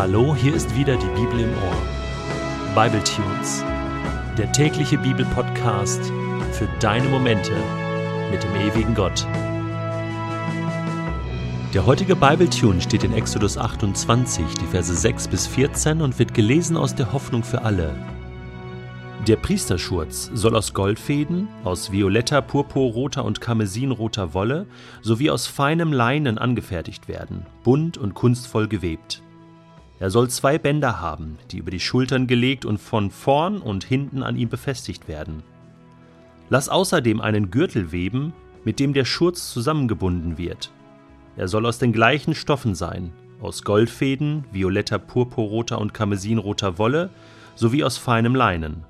Hallo, hier ist wieder die Bibel im Ohr. Bible Tunes, der tägliche Bibelpodcast für deine Momente mit dem ewigen Gott. Der heutige Bible Tune steht in Exodus 28, die Verse 6 bis 14 und wird gelesen aus der Hoffnung für alle. Der Priesterschurz soll aus Goldfäden, aus violetter, purpurroter und karmesinroter Wolle sowie aus feinem Leinen angefertigt werden, bunt und kunstvoll gewebt. Er soll zwei Bänder haben, die über die Schultern gelegt und von vorn und hinten an ihm befestigt werden. Lass außerdem einen Gürtel weben, mit dem der Schurz zusammengebunden wird. Er soll aus den gleichen Stoffen sein, aus Goldfäden, violetter, purpurroter und karmesinroter Wolle sowie aus feinem Leinen.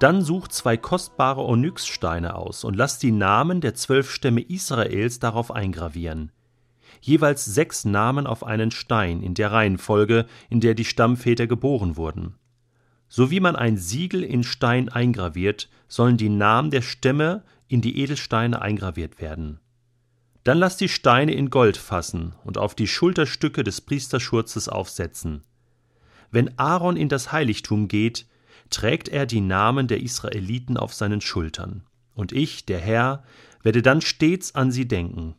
Dann such zwei kostbare Onyxsteine aus und lass die Namen der zwölf Stämme Israels darauf eingravieren jeweils sechs Namen auf einen Stein in der Reihenfolge, in der die Stammväter geboren wurden. So wie man ein Siegel in Stein eingraviert, sollen die Namen der Stämme in die Edelsteine eingraviert werden. Dann lass die Steine in Gold fassen und auf die Schulterstücke des Priesterschurzes aufsetzen. Wenn Aaron in das Heiligtum geht, trägt er die Namen der Israeliten auf seinen Schultern. Und ich, der Herr, werde dann stets an sie denken.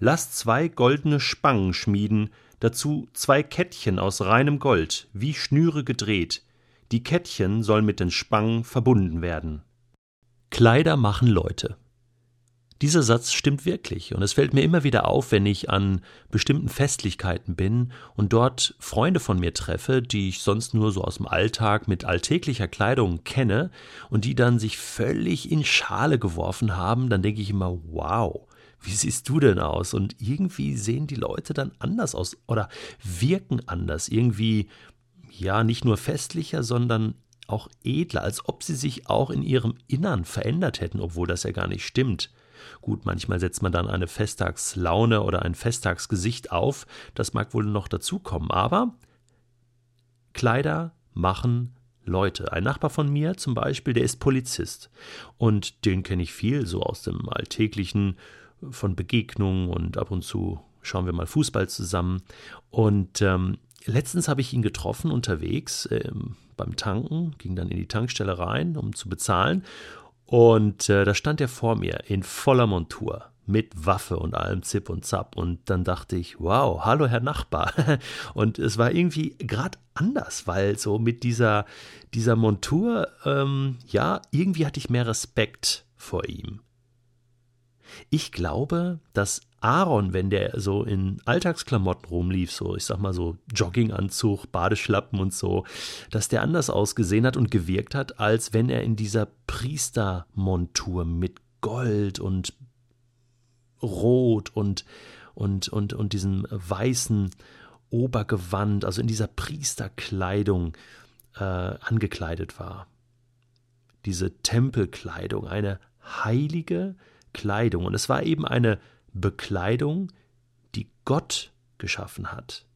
Lass zwei goldene Spangen schmieden, dazu zwei Kettchen aus reinem Gold, wie Schnüre gedreht. Die Kettchen sollen mit den Spangen verbunden werden. Kleider machen Leute. Dieser Satz stimmt wirklich und es fällt mir immer wieder auf, wenn ich an bestimmten Festlichkeiten bin und dort Freunde von mir treffe, die ich sonst nur so aus dem Alltag mit alltäglicher Kleidung kenne und die dann sich völlig in Schale geworfen haben, dann denke ich immer, wow, wie siehst du denn aus? Und irgendwie sehen die Leute dann anders aus oder wirken anders. Irgendwie, ja, nicht nur festlicher, sondern auch edler, als ob sie sich auch in ihrem Innern verändert hätten, obwohl das ja gar nicht stimmt. Gut, manchmal setzt man dann eine Festtagslaune oder ein Festtagsgesicht auf, das mag wohl noch dazukommen, aber Kleider machen Leute. Ein Nachbar von mir zum Beispiel, der ist Polizist und den kenne ich viel so aus dem alltäglichen von Begegnungen und ab und zu schauen wir mal Fußball zusammen. Und ähm, letztens habe ich ihn getroffen unterwegs ähm, beim Tanken, ging dann in die Tankstelle rein, um zu bezahlen. Und äh, da stand er vor mir in voller Montur mit Waffe und allem Zip und Zap. Und dann dachte ich, wow, hallo Herr Nachbar. Und es war irgendwie gerade anders, weil so mit dieser, dieser Montur, ähm, ja, irgendwie hatte ich mehr Respekt vor ihm. Ich glaube, dass Aaron, wenn der so in Alltagsklamotten rumlief, so ich sag mal so Jogginganzug, Badeschlappen und so, dass der anders ausgesehen hat und gewirkt hat, als wenn er in dieser Priestermontur mit Gold und Rot und und und und diesem weißen Obergewand, also in dieser Priesterkleidung äh, angekleidet war. Diese Tempelkleidung, eine heilige, Kleidung. Und es war eben eine Bekleidung, die Gott geschaffen hat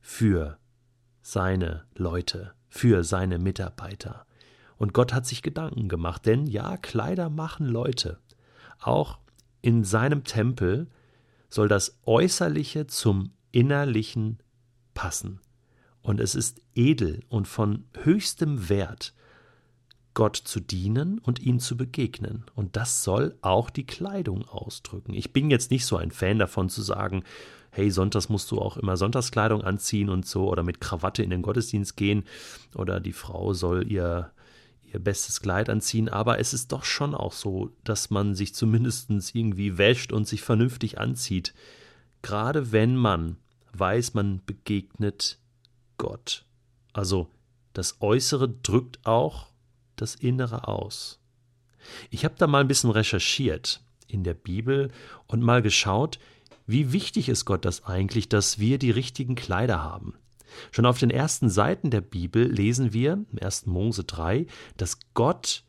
für seine Leute, für seine Mitarbeiter. Und Gott hat sich Gedanken gemacht, denn ja, Kleider machen Leute. Auch in seinem Tempel soll das Äußerliche zum Innerlichen passen. Und es ist edel und von höchstem Wert, Gott zu dienen und ihm zu begegnen. Und das soll auch die Kleidung ausdrücken. Ich bin jetzt nicht so ein Fan davon zu sagen, hey, sonntags musst du auch immer Sonntagskleidung anziehen und so oder mit Krawatte in den Gottesdienst gehen oder die Frau soll ihr ihr bestes Kleid anziehen, aber es ist doch schon auch so, dass man sich zumindest irgendwie wäscht und sich vernünftig anzieht, gerade wenn man weiß, man begegnet Gott. Also das Äußere drückt auch das Innere aus. Ich habe da mal ein bisschen recherchiert in der Bibel und mal geschaut, wie wichtig ist Gott das eigentlich, dass wir die richtigen Kleider haben. Schon auf den ersten Seiten der Bibel lesen wir, im 1. Mose 3, dass Gott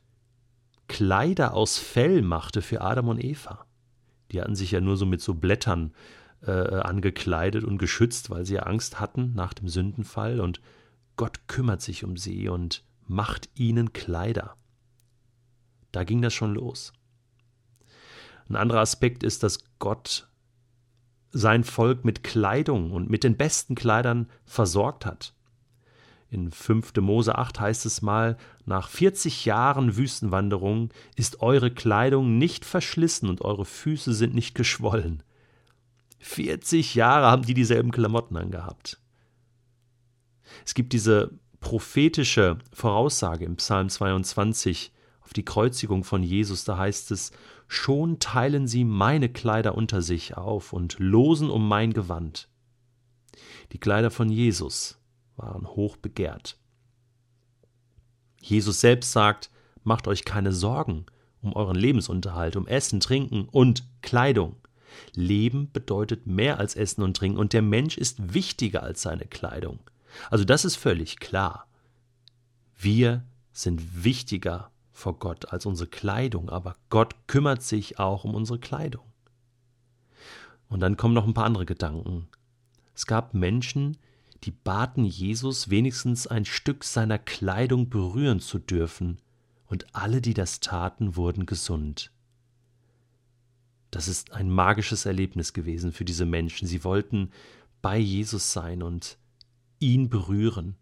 Kleider aus Fell machte für Adam und Eva. Die hatten sich ja nur so mit so Blättern äh, angekleidet und geschützt, weil sie ja Angst hatten nach dem Sündenfall. Und Gott kümmert sich um sie und macht ihnen Kleider. Da ging das schon los. Ein anderer Aspekt ist, dass Gott sein Volk mit Kleidung und mit den besten Kleidern versorgt hat. In 5. Mose 8 heißt es mal, nach 40 Jahren Wüstenwanderung ist eure Kleidung nicht verschlissen und eure Füße sind nicht geschwollen. 40 Jahre haben die dieselben Klamotten angehabt. Es gibt diese prophetische Voraussage im Psalm 22 auf die Kreuzigung von Jesus, da heißt es, schon teilen sie meine Kleider unter sich auf und losen um mein Gewand. Die Kleider von Jesus waren hoch begehrt. Jesus selbst sagt, macht euch keine Sorgen um euren Lebensunterhalt, um Essen, Trinken und Kleidung. Leben bedeutet mehr als Essen und Trinken und der Mensch ist wichtiger als seine Kleidung. Also das ist völlig klar. Wir sind wichtiger vor Gott als unsere Kleidung, aber Gott kümmert sich auch um unsere Kleidung. Und dann kommen noch ein paar andere Gedanken. Es gab Menschen, die baten Jesus wenigstens ein Stück seiner Kleidung berühren zu dürfen, und alle, die das taten, wurden gesund. Das ist ein magisches Erlebnis gewesen für diese Menschen. Sie wollten bei Jesus sein und ihn berühren.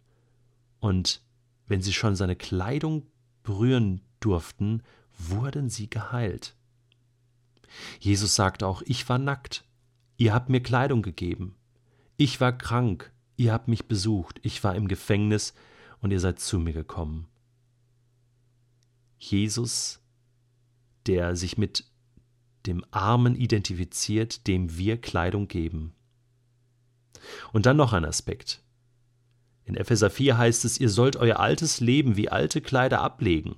Und wenn sie schon seine Kleidung berühren durften, wurden sie geheilt. Jesus sagt auch, ich war nackt, ihr habt mir Kleidung gegeben. Ich war krank, ihr habt mich besucht. Ich war im Gefängnis und ihr seid zu mir gekommen. Jesus, der sich mit dem Armen identifiziert, dem wir Kleidung geben. Und dann noch ein Aspekt. In Epheser 4 heißt es, ihr sollt euer altes Leben wie alte Kleider ablegen.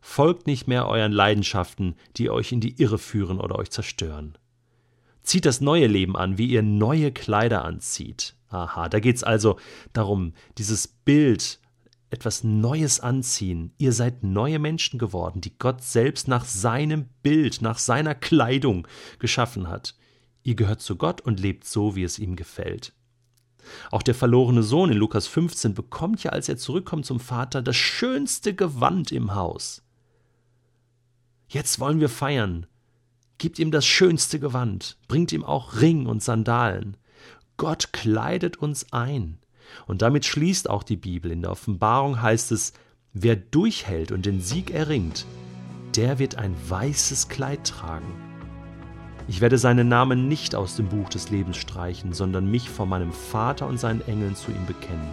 Folgt nicht mehr euren Leidenschaften, die euch in die Irre führen oder euch zerstören. Zieht das neue Leben an, wie ihr neue Kleider anzieht. Aha, da geht es also darum, dieses Bild, etwas Neues anziehen. Ihr seid neue Menschen geworden, die Gott selbst nach seinem Bild, nach seiner Kleidung geschaffen hat. Ihr gehört zu Gott und lebt so, wie es ihm gefällt. Auch der verlorene Sohn in Lukas 15 bekommt ja, als er zurückkommt zum Vater, das schönste Gewand im Haus. Jetzt wollen wir feiern. Gibt ihm das schönste Gewand, bringt ihm auch Ring und Sandalen. Gott kleidet uns ein. Und damit schließt auch die Bibel. In der Offenbarung heißt es, wer durchhält und den Sieg erringt, der wird ein weißes Kleid tragen. Ich werde seinen Namen nicht aus dem Buch des Lebens streichen, sondern mich vor meinem Vater und seinen Engeln zu ihm bekennen.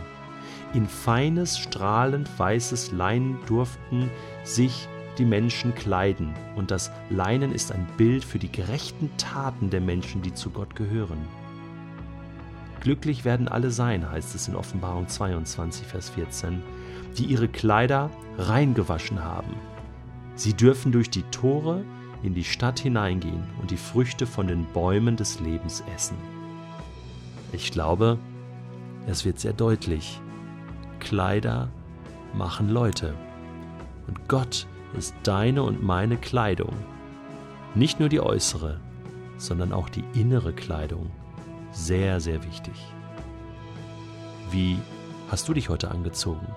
In feines, strahlend weißes Leinen durften sich die Menschen kleiden, und das Leinen ist ein Bild für die gerechten Taten der Menschen, die zu Gott gehören. Glücklich werden alle sein, heißt es in Offenbarung 22, Vers 14, die ihre Kleider reingewaschen haben. Sie dürfen durch die Tore in die Stadt hineingehen und die Früchte von den Bäumen des Lebens essen. Ich glaube, es wird sehr deutlich. Kleider machen Leute. Und Gott ist deine und meine Kleidung. Nicht nur die äußere, sondern auch die innere Kleidung. Sehr, sehr wichtig. Wie hast du dich heute angezogen?